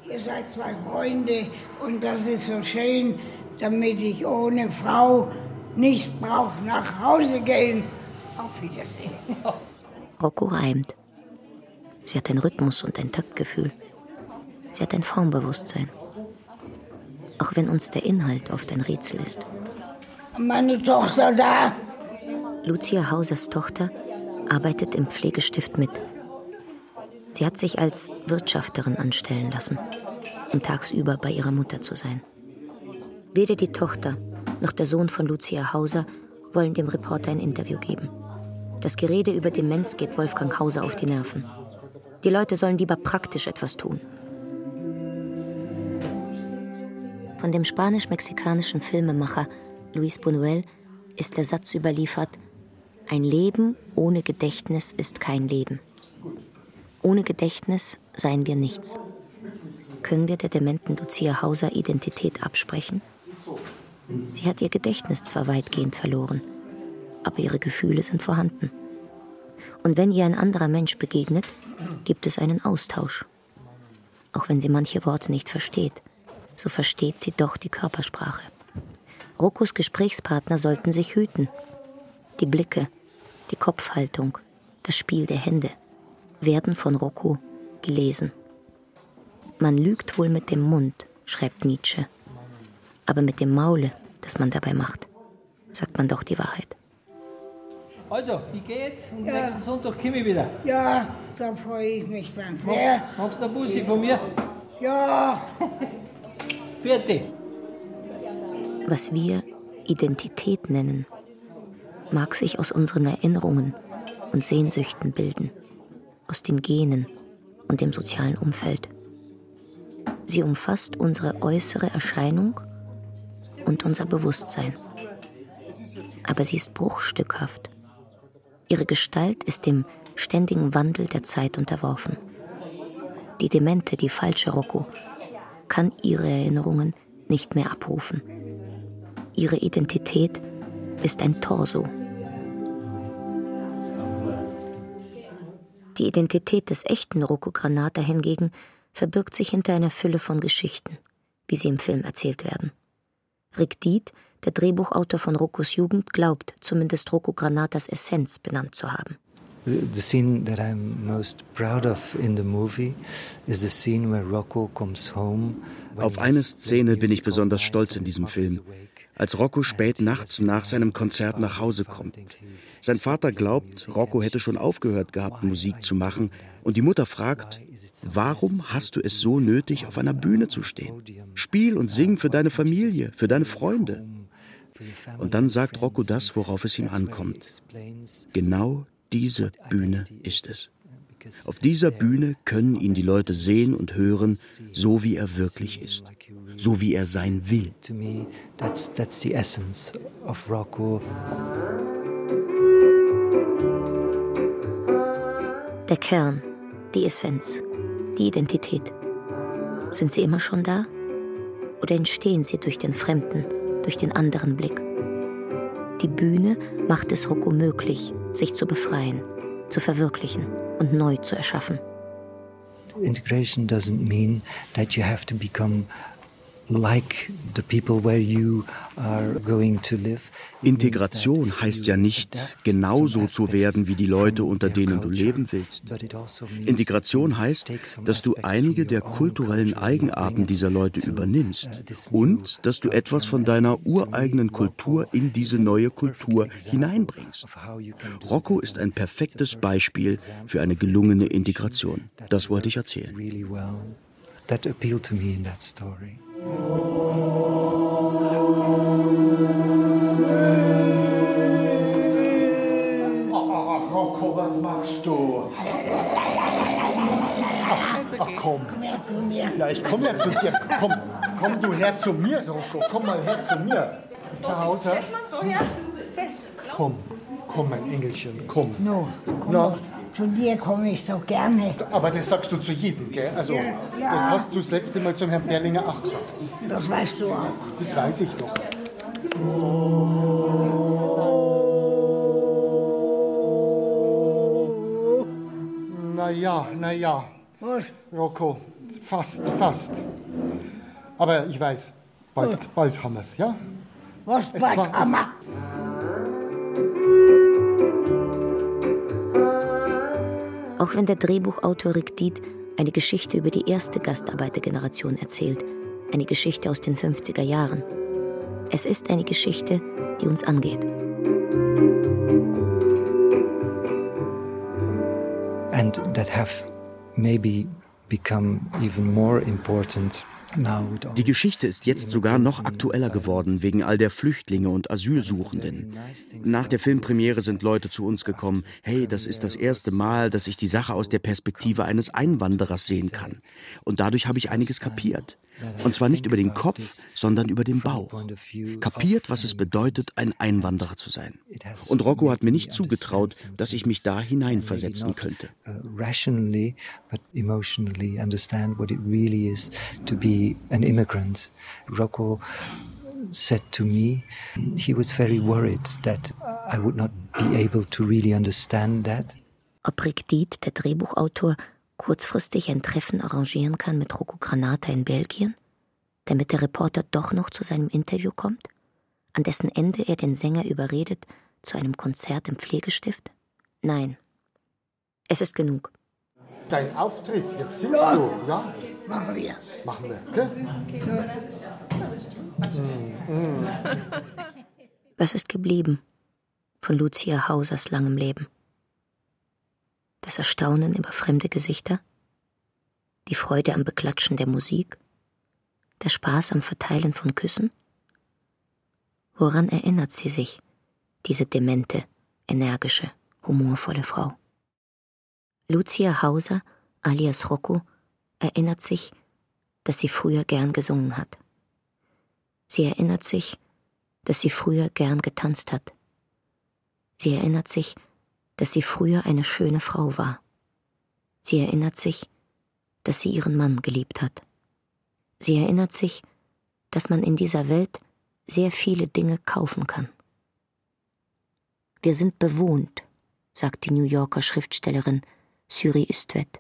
Ihr seid zwei Freunde und das ist so schön, damit ich ohne Frau nicht brauche nach Hause gehen. Auf Wiedersehen. Rocco reimt. Sie hat ein Rhythmus und ein Taktgefühl. Sie hat ein Formbewusstsein. Auch wenn uns der Inhalt oft ein Rätsel ist. Meine Tochter da. Lucia Hausers Tochter arbeitet im Pflegestift mit. Sie hat sich als Wirtschafterin anstellen lassen, um tagsüber bei ihrer Mutter zu sein. Weder die Tochter noch der Sohn von Lucia Hauser wollen dem Reporter ein Interview geben. Das Gerede über Demenz geht Wolfgang Hauser auf die Nerven. Die Leute sollen lieber praktisch etwas tun. Von dem spanisch-mexikanischen Filmemacher Luis Buñuel ist der Satz überliefert, ein Leben ohne Gedächtnis ist kein Leben. Ohne Gedächtnis seien wir nichts. Können wir der dementen Lucia Hauser Identität absprechen? Sie hat ihr Gedächtnis zwar weitgehend verloren, aber ihre Gefühle sind vorhanden. Und wenn ihr ein anderer Mensch begegnet, gibt es einen Austausch. Auch wenn sie manche Worte nicht versteht, so versteht sie doch die Körpersprache. Rokos Gesprächspartner sollten sich hüten. Die Blicke, die Kopfhaltung, das Spiel der Hände werden von Rocco gelesen. Man lügt wohl mit dem Mund, schreibt Nietzsche. Aber mit dem Maule, das man dabei macht, sagt man doch die Wahrheit. Also, ich gehe jetzt und Ja. nächsten Sonntag komme ich wieder. Ja, da freue ich mich dann sehr. Machst, machst du einen Bussi von mir? Ja. Vierte. Was wir Identität nennen, mag sich aus unseren Erinnerungen und Sehnsüchten bilden, aus den Genen und dem sozialen Umfeld. Sie umfasst unsere äußere Erscheinung und unser Bewusstsein. Aber sie ist bruchstückhaft. Ihre Gestalt ist dem ständigen Wandel der Zeit unterworfen. Die demente, die falsche Rocco, kann ihre Erinnerungen nicht mehr abrufen. Ihre Identität ist ein Torso. Die Identität des echten Rocco Granata hingegen verbirgt sich hinter einer Fülle von Geschichten, wie sie im Film erzählt werden. Rick Diet, der Drehbuchautor von Roccos Jugend, glaubt, zumindest Rocco Granatas Essenz benannt zu haben. The, scene that I'm most proud of in the movie is the scene where Rocco comes home. Auf eine Szene bin ich besonders stolz in diesem Film. Als Rocco spät nachts nach seinem Konzert nach Hause kommt. Sein Vater glaubt, Rocco hätte schon aufgehört gehabt, Musik zu machen. Und die Mutter fragt, warum hast du es so nötig, auf einer Bühne zu stehen? Spiel und sing für deine Familie, für deine Freunde. Und dann sagt Rocco das, worauf es ihm ankommt. Genau diese Bühne ist es. Auf dieser Bühne können ihn die Leute sehen und hören, so wie er wirklich ist, so wie er sein will. To me, that's, that's the essence of Rocco. Der Kern, die Essenz, die Identität. Sind sie immer schon da? Oder entstehen sie durch den fremden, durch den anderen Blick? Die Bühne macht es Rocco möglich, sich zu befreien, zu verwirklichen und neu zu erschaffen. Integration doesn't mean that you have to become like the people where you are going to live. Integration heißt ja nicht, genauso zu werden wie die Leute, unter denen du leben willst. Integration heißt, dass du einige der kulturellen Eigenarten dieser Leute übernimmst und dass du etwas von deiner ureigenen Kultur in diese neue Kultur hineinbringst. Rocco ist ein perfektes Beispiel für eine gelungene Integration. Das wollte ich erzählen. That appealed to me in that story. Rocco, was machst du? Ach, ach komm. Komm her zu mir. Ja, ich komme ja zu dir. Komm, komm du her zu mir, Rocco. Komm mal her zu mir. Zu Hause. Komm, komm, mein Engelchen, komm. No, komm doch. Zu dir komme ich doch gerne. aber das sagst du zu jedem, gell? Also, Ja, ja. das hast du das letzte Mal zum Herrn Berlinger auch gesagt. Das weißt du auch. Das weiß ich doch. Na ja, na ja. Was? Rocco, fast, fast. Aber ich weiß, bald, bald haben wir es, ja? Was Es bald war- haben wir? Auch wenn der Drehbuchautor Rick Diet eine Geschichte über die erste Gastarbeitergeneration erzählt, eine Geschichte aus den 50er Jahren. Es ist eine Geschichte, die uns angeht. and that have maybe become even more important Die Geschichte ist jetzt sogar noch aktueller geworden wegen all der Flüchtlinge und Asylsuchenden. Nach der Filmpremiere sind Leute zu uns gekommen, hey, das ist das erste Mal, dass ich die Sache aus der Perspektive eines Einwanderers sehen kann. Und dadurch habe ich einiges kapiert. Und zwar nicht über den Kopf, sondern über den Bauch. Kapiert, was es bedeutet, ein Einwanderer zu sein. Und Rocco hat mir nicht zugetraut, dass ich mich da hineinversetzen könnte. rationally but emotionally understand what it really is to be an immigrant. Rocco said to me he was very worried that I would not be able to really understand that. Ob Rick Diet, der Drehbuchautor, kurzfristig ein Treffen arrangieren kann mit Rocco Granata in Belgien, damit der Reporter doch noch zu seinem Interview kommt, an dessen Ende er den Sänger überredet zu einem Konzert im Pflegestift? Nein. Es ist genug. Dein Auftritt, jetzt singst du, ja? Machen wir. Machen wir? Mm, mm. Was ist geblieben von Lucia Hausers langem Leben? Das Erstaunen über fremde Gesichter? Die Freude am Beklatschen der Musik? Der Spaß am Verteilen von Küssen? Woran erinnert sie sich, diese demente, energische, humorvolle Frau? Lucia Hauser, alias Rocco, erinnert sich, dass sie früher gern gesungen hat. Sie erinnert sich, dass sie früher gern getanzt hat. Sie erinnert sich, dass sie früher eine schöne Frau war. Sie erinnert sich, dass sie ihren Mann geliebt hat. Sie erinnert sich, dass man in dieser Welt sehr viele Dinge kaufen kann. Wir sind bewohnt, sagt die New Yorker Schriftstellerin Syri Üstwet,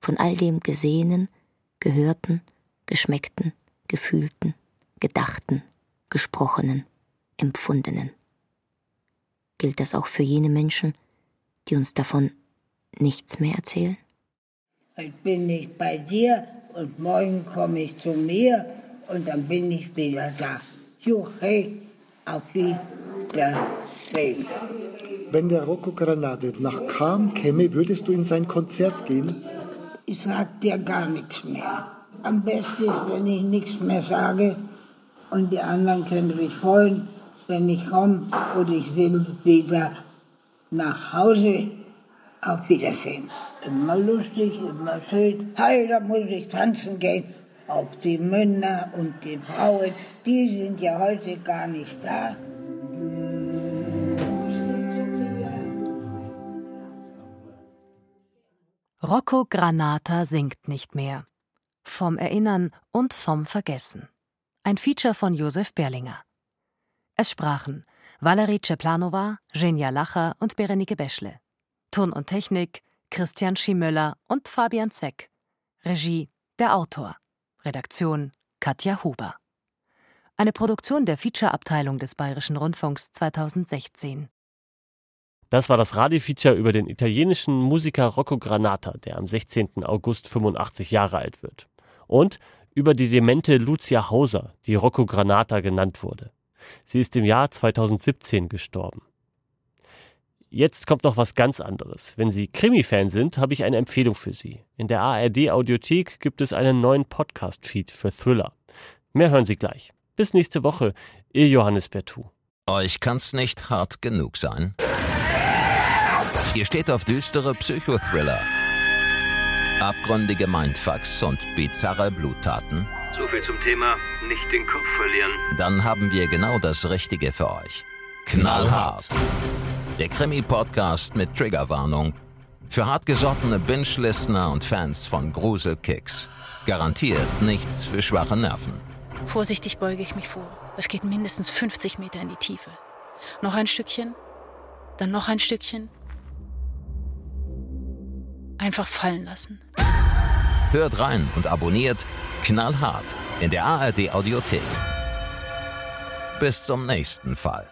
von all dem Gesehenen, Gehörten, Geschmeckten, Gefühlten, Gedachten, Gesprochenen, Empfundenen. Gilt das auch für jene Menschen, die uns davon nichts mehr erzählen? Heute bin ich bei dir und morgen komme ich zu mir und dann bin ich wieder da. Juche, auf Wiedersehen. Wenn der Rocco Granate nach Kam käme, würdest du in sein Konzert gehen? Ich sag dir gar nichts mehr. Am besten ist, wenn ich nichts mehr sage und die anderen können sich freuen, wenn ich komme und ich will wieder nach Hause. Auf Wiedersehen. Immer lustig, immer schön. Hey, da muss ich tanzen gehen. Auch die Männer und die Frauen, die sind ja heute gar nicht da. Rocco Granata singt nicht mehr. Vom Erinnern und vom Vergessen. Ein Feature von Josef Berlinger. Es sprachen Valerie Ceplanova, Genia Lacher und Berenike Beschle. Ton und Technik Christian Schiemöller und Fabian Zweck. Regie der Autor. Redaktion Katja Huber. Eine Produktion der Feature-Abteilung des Bayerischen Rundfunks 2016. Das war das Radiofeature über den italienischen Musiker Rocco Granata, der am 16. August 85 Jahre alt wird. Und über die demente Lucia Hauser, die Rocco Granata genannt wurde. Sie ist im Jahr 2017 gestorben. Jetzt kommt noch was ganz anderes. Wenn Sie Krimi-Fan sind, habe ich eine Empfehlung für Sie. In der ARD-Audiothek gibt es einen neuen Podcast-Feed für Thriller. Mehr hören Sie gleich. Bis nächste Woche, Ihr Johannes Bertou. Euch kann's nicht hart genug sein. Ihr steht auf düstere Psychothriller, abgründige Mindfucks und bizarre Bluttaten? So viel zum Thema nicht den Kopf verlieren. Dann haben wir genau das Richtige für euch. Knallhart. Der Krimi-Podcast mit Triggerwarnung. Für hartgesottene Binge-Listener und Fans von Gruselkicks. Garantiert nichts für schwache Nerven. Vorsichtig beuge ich mich vor. Es geht mindestens 50 Meter in die Tiefe. Noch ein Stückchen, dann noch ein Stückchen. Einfach fallen lassen. Hört rein und abonniert Knallhart in der ARD Audiothek. Bis zum nächsten Fall.